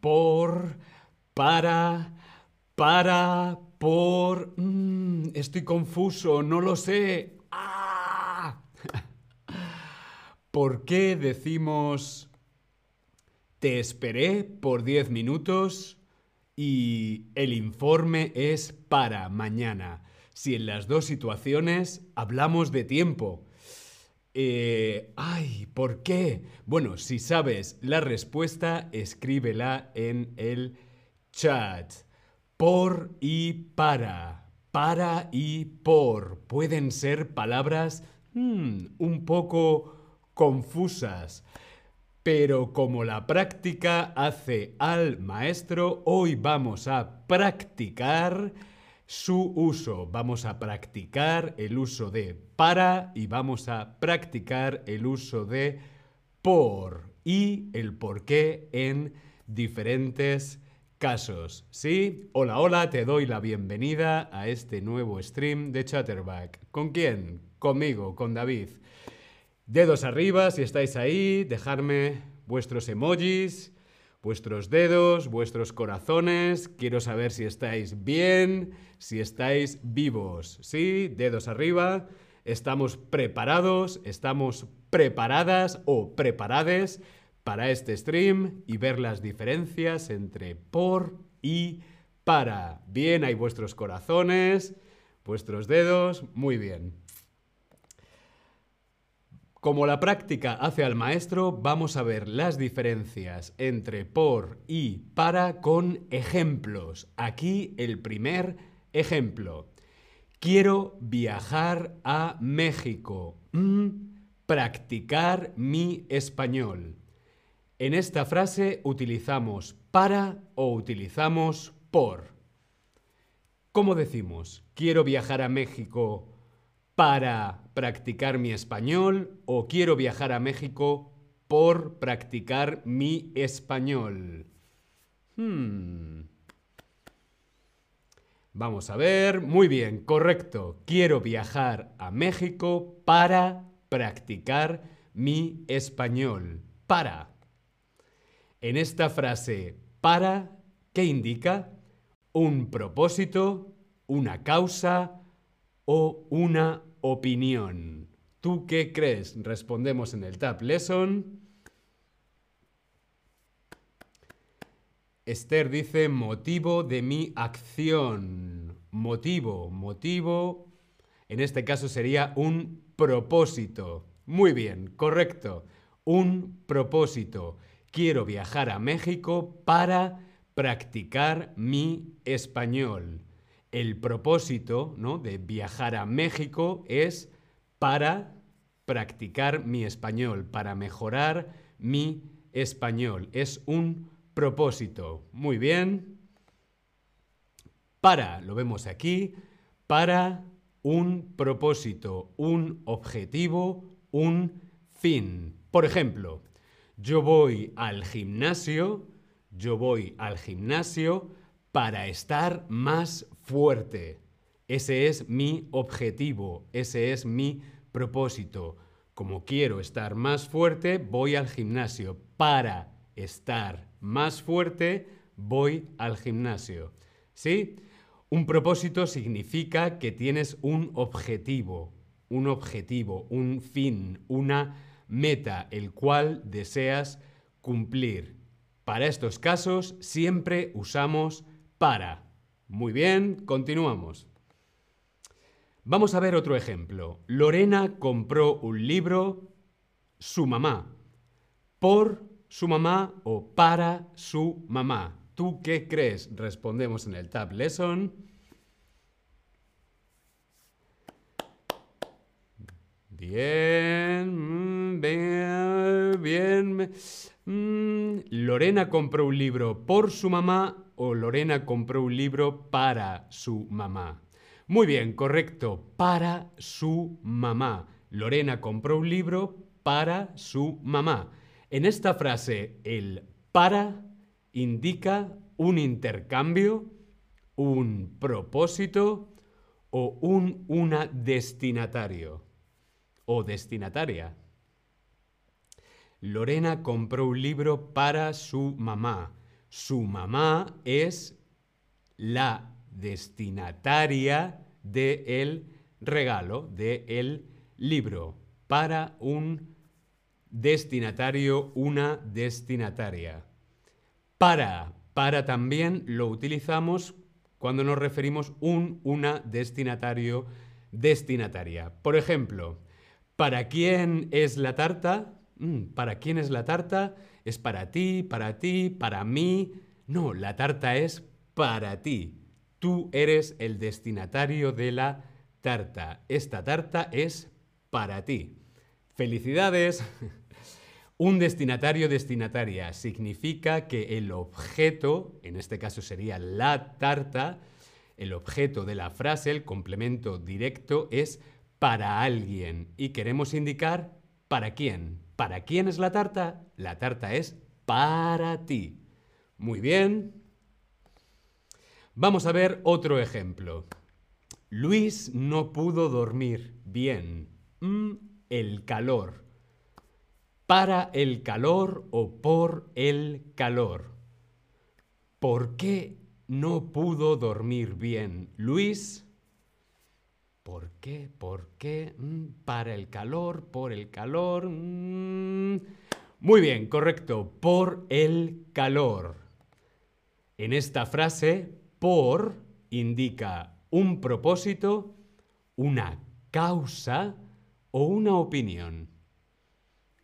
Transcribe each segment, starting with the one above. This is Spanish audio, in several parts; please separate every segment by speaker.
Speaker 1: Por, para, para, por... mm, estoy confuso, no lo sé. ¡Ah! ¿Por qué decimos te esperé por 10 minutos y el informe es para mañana? Si en las dos situaciones hablamos de tiempo. Eh, ay, ¿por qué? Bueno, si sabes la respuesta, escríbela en el chat. Por y para. Para y por. Pueden ser palabras mm, un poco confusas. Pero como la práctica hace al maestro, hoy vamos a practicar su uso. Vamos a practicar el uso de para y vamos a practicar el uso de por y el por qué en diferentes casos. ¿Sí? Hola, hola, te doy la bienvenida a este nuevo stream de Chatterback. ¿Con quién? Conmigo, con David. Dedos arriba si estáis ahí, dejarme vuestros emojis, vuestros dedos, vuestros corazones. Quiero saber si estáis bien, si estáis vivos. ¿Sí? Dedos arriba. Estamos preparados, estamos preparadas o preparades para este stream y ver las diferencias entre por y para. Bien, hay vuestros corazones, vuestros dedos. Muy bien. Como la práctica hace al maestro, vamos a ver las diferencias entre por y para con ejemplos. Aquí el primer ejemplo. Quiero viajar a México. Mm, practicar mi español. En esta frase utilizamos para o utilizamos por. ¿Cómo decimos? Quiero viajar a México para practicar mi español o quiero viajar a México por practicar mi español. Hmm. Vamos a ver. Muy bien, correcto. Quiero viajar a México para practicar mi español. Para. En esta frase, para, ¿qué indica? Un propósito, una causa o una opinión. ¿Tú qué crees? Respondemos en el Tab Lesson. Esther dice motivo de mi acción. Motivo, motivo. En este caso sería un propósito. Muy bien, correcto. Un propósito. Quiero viajar a México para practicar mi español. El propósito ¿no? de viajar a México es para practicar mi español, para mejorar mi español. Es un propósito. Muy bien. Para, lo vemos aquí, para un propósito, un objetivo, un fin. Por ejemplo, yo voy al gimnasio, yo voy al gimnasio para estar más fuerte. Ese es mi objetivo, ese es mi propósito. Como quiero estar más fuerte, voy al gimnasio. Para estar más fuerte, voy al gimnasio. ¿Sí? Un propósito significa que tienes un objetivo, un objetivo, un fin, una meta, el cual deseas cumplir. Para estos casos siempre usamos para. Muy bien, continuamos. Vamos a ver otro ejemplo. Lorena compró un libro, su mamá, por su mamá o para su mamá. ¿Tú qué crees? Respondemos en el Tab Lesson. Bien, mm, bien, bien. Mm, Lorena compró un libro por su mamá o Lorena compró un libro para su mamá. Muy bien, correcto, para su mamá. Lorena compró un libro para su mamá. En esta frase, el para indica un intercambio, un propósito o un una destinatario. O destinataria. Lorena compró un libro para su mamá. Su mamá es la destinataria del regalo, del libro, para un destinatario, una destinataria. Para, para también lo utilizamos cuando nos referimos un, una destinatario, destinataria. Por ejemplo, ¿para quién es la tarta? Mm, ¿Para quién es la tarta? ¿Es para ti, para ti, para mí? No, la tarta es para ti. Tú eres el destinatario de la tarta. Esta tarta es para ti. ¡Felicidades! Un destinatario destinataria significa que el objeto, en este caso sería la tarta, el objeto de la frase, el complemento directo, es para alguien y queremos indicar para quién. ¿Para quién es la tarta? La tarta es para ti. Muy bien. Vamos a ver otro ejemplo. Luis no pudo dormir bien. Mm, el calor para el calor o por el calor. ¿Por qué no pudo dormir bien Luis? ¿Por qué? ¿Por qué? Mm, para el calor, por el calor. Mm. Muy bien, correcto. Por el calor. En esta frase, por indica un propósito, una causa o una opinión.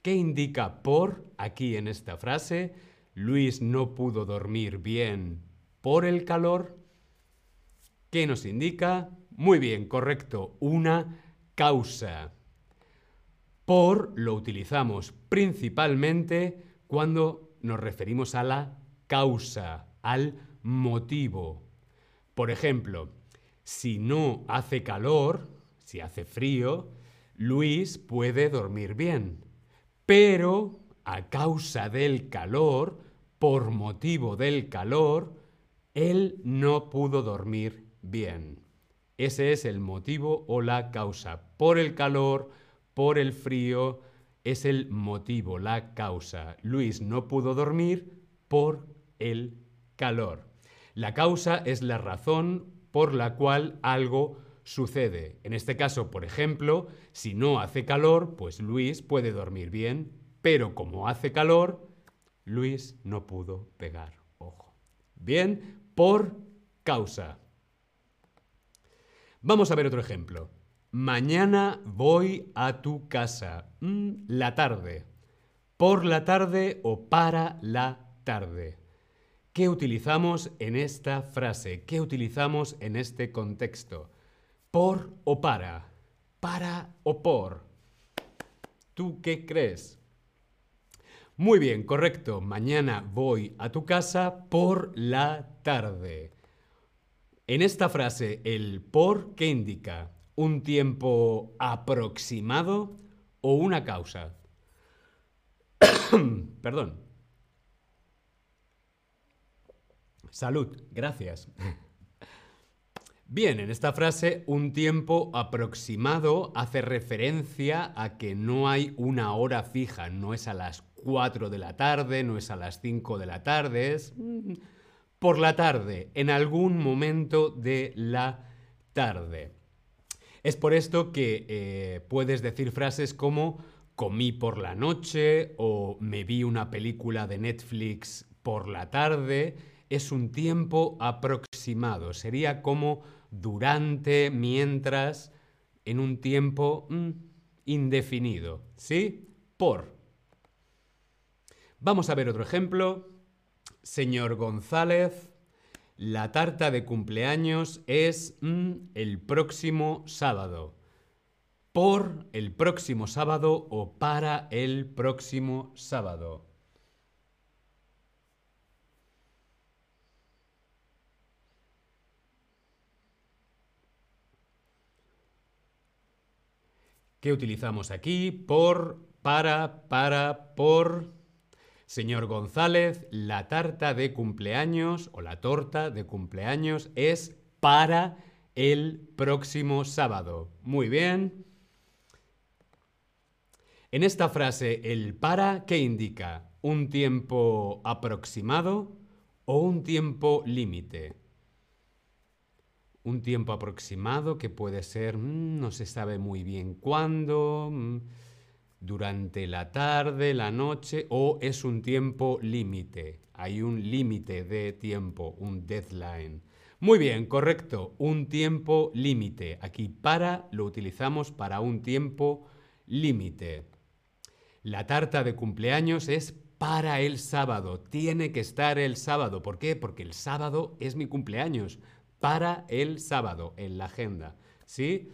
Speaker 1: ¿Qué indica por aquí en esta frase? Luis no pudo dormir bien por el calor. ¿Qué nos indica? Muy bien, correcto, una causa. Por lo utilizamos principalmente cuando nos referimos a la causa, al motivo. Por ejemplo, si no hace calor, si hace frío, Luis puede dormir bien pero a causa del calor, por motivo del calor, él no pudo dormir bien. Ese es el motivo o la causa. Por el calor, por el frío, es el motivo, la causa. Luis no pudo dormir por el calor. La causa es la razón por la cual algo sucede. En este caso, por ejemplo, si no hace calor, pues Luis puede dormir bien, pero como hace calor, Luis no pudo pegar ojo. Bien, por causa. Vamos a ver otro ejemplo. Mañana voy a tu casa. Mm, la tarde. Por la tarde o para la tarde. ¿Qué utilizamos en esta frase? ¿Qué utilizamos en este contexto? ¿Por o para? ¿Para o por? ¿Tú qué crees? Muy bien, correcto. Mañana voy a tu casa por la tarde. En esta frase, el por, ¿qué indica? ¿Un tiempo aproximado o una causa? Perdón. Salud, gracias. Bien, en esta frase un tiempo aproximado hace referencia a que no hay una hora fija, no es a las 4 de la tarde, no es a las 5 de la tarde, es por la tarde, en algún momento de la tarde. Es por esto que eh, puedes decir frases como comí por la noche o me vi una película de Netflix por la tarde. Es un tiempo aproximado, sería como durante, mientras, en un tiempo mm, indefinido. ¿Sí? Por. Vamos a ver otro ejemplo. Señor González, la tarta de cumpleaños es mm, el próximo sábado. Por el próximo sábado o para el próximo sábado. ¿Qué utilizamos aquí? Por, para, para, por. Señor González, la tarta de cumpleaños o la torta de cumpleaños es para el próximo sábado. Muy bien. En esta frase, el para, ¿qué indica? ¿Un tiempo aproximado o un tiempo límite? Un tiempo aproximado que puede ser, mm, no se sabe muy bien cuándo, mm, durante la tarde, la noche, o es un tiempo límite. Hay un límite de tiempo, un deadline. Muy bien, correcto, un tiempo límite. Aquí para lo utilizamos para un tiempo límite. La tarta de cumpleaños es para el sábado. Tiene que estar el sábado. ¿Por qué? Porque el sábado es mi cumpleaños. Para el sábado, en la agenda. ¿Sí?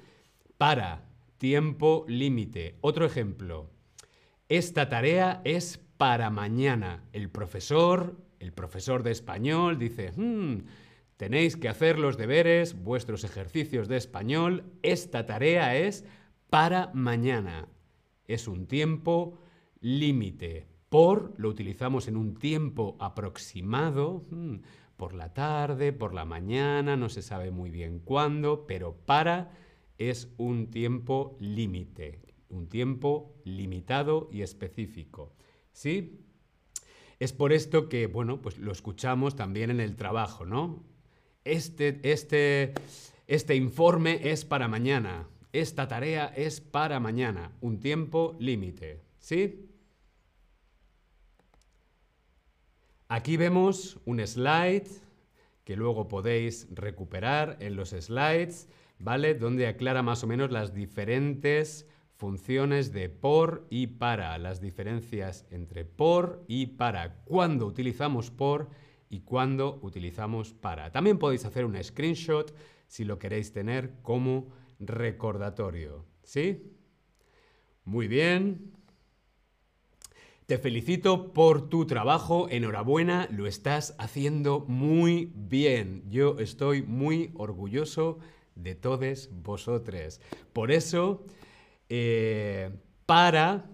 Speaker 1: Para, tiempo límite. Otro ejemplo. Esta tarea es para mañana. El profesor, el profesor de español, dice, hmm, tenéis que hacer los deberes, vuestros ejercicios de español. Esta tarea es para mañana. Es un tiempo límite. Por lo utilizamos en un tiempo aproximado, hmm, por la tarde, por la mañana, no se sabe muy bien cuándo, pero para es un tiempo límite, un tiempo limitado y específico. ¿Sí? Es por esto que, bueno, pues lo escuchamos también en el trabajo, ¿no? Este, este, este informe es para mañana. Esta tarea es para mañana. Un tiempo límite. ¿Sí? Aquí vemos un slide que luego podéis recuperar en los slides, ¿vale? Donde aclara más o menos las diferentes funciones de por y para, las diferencias entre por y para, cuándo utilizamos por y cuándo utilizamos para. También podéis hacer un screenshot si lo queréis tener como recordatorio. ¿Sí? Muy bien. Te felicito por tu trabajo, enhorabuena, lo estás haciendo muy bien. Yo estoy muy orgulloso de todos vosotros. Por eso eh, para,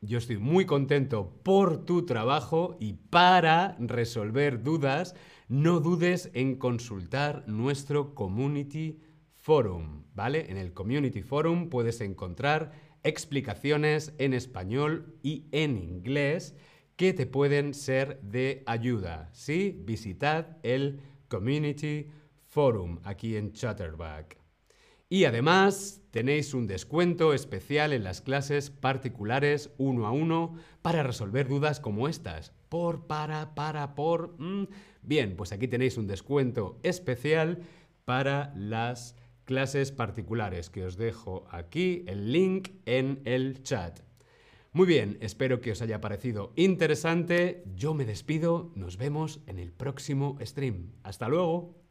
Speaker 1: yo estoy muy contento por tu trabajo y para resolver dudas, no dudes en consultar nuestro Community Forum, ¿vale? En el Community Forum puedes encontrar explicaciones en español y en inglés que te pueden ser de ayuda. Sí, visitad el Community Forum aquí en Chatterback. Y además tenéis un descuento especial en las clases particulares uno a uno para resolver dudas como estas. Por, para, para, por. Mm. Bien, pues aquí tenéis un descuento especial para las clases particulares que os dejo aquí el link en el chat. Muy bien, espero que os haya parecido interesante. Yo me despido, nos vemos en el próximo stream. Hasta luego.